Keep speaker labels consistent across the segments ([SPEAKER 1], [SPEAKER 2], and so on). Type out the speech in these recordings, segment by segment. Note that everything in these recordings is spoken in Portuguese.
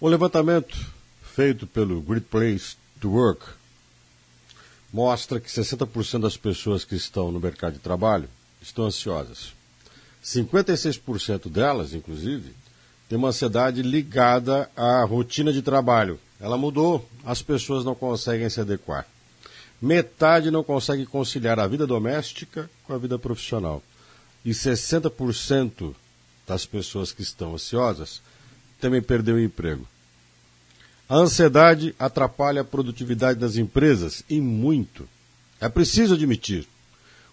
[SPEAKER 1] O levantamento feito pelo Great Place to Work mostra que 60% das pessoas que estão no mercado de trabalho estão ansiosas. 56% delas, inclusive, têm uma ansiedade ligada à rotina de trabalho. Ela mudou, as pessoas não conseguem se adequar. Metade não consegue conciliar a vida doméstica com a vida profissional. E 60% das pessoas que estão ansiosas também perdeu o emprego. A ansiedade atrapalha a produtividade das empresas e muito. É preciso admitir.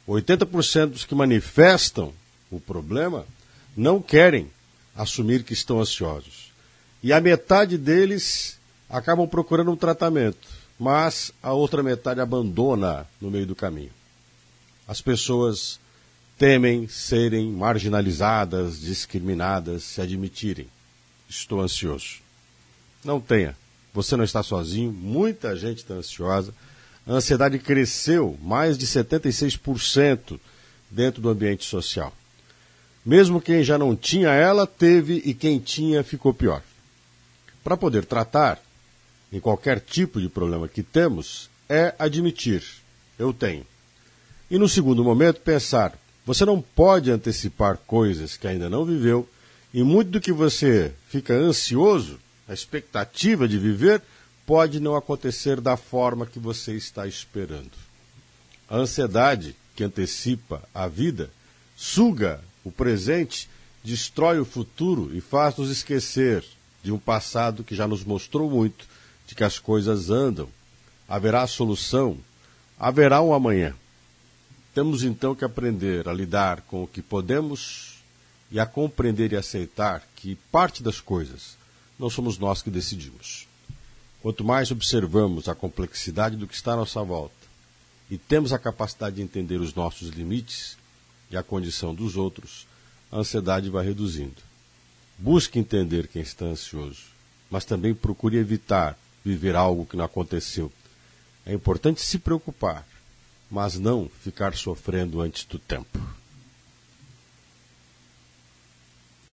[SPEAKER 1] 80% dos que manifestam o problema não querem assumir que estão ansiosos. E a metade deles acabam procurando um tratamento, mas a outra metade abandona no meio do caminho. As pessoas temem serem marginalizadas, discriminadas, se admitirem. Estou ansioso. Não tenha. Você não está sozinho, muita gente está ansiosa. A ansiedade cresceu mais de 76% dentro do ambiente social. Mesmo quem já não tinha ela, teve e quem tinha ficou pior. Para poder tratar em qualquer tipo de problema que temos, é admitir: eu tenho. E no segundo momento, pensar: você não pode antecipar coisas que ainda não viveu, e muito do que você fica ansioso, a expectativa de viver, pode não acontecer da forma que você está esperando. A ansiedade que antecipa a vida suga o presente destrói o futuro e faz-nos esquecer de um passado que já nos mostrou muito de que as coisas andam. Haverá solução, haverá um amanhã. Temos então que aprender a lidar com o que podemos e a compreender e aceitar que parte das coisas não somos nós que decidimos. Quanto mais observamos a complexidade do que está à nossa volta e temos a capacidade de entender os nossos limites, e a condição dos outros, a ansiedade vai reduzindo. Busque entender quem está ansioso, mas também procure evitar viver algo que não aconteceu. É importante se preocupar, mas não ficar sofrendo antes do tempo.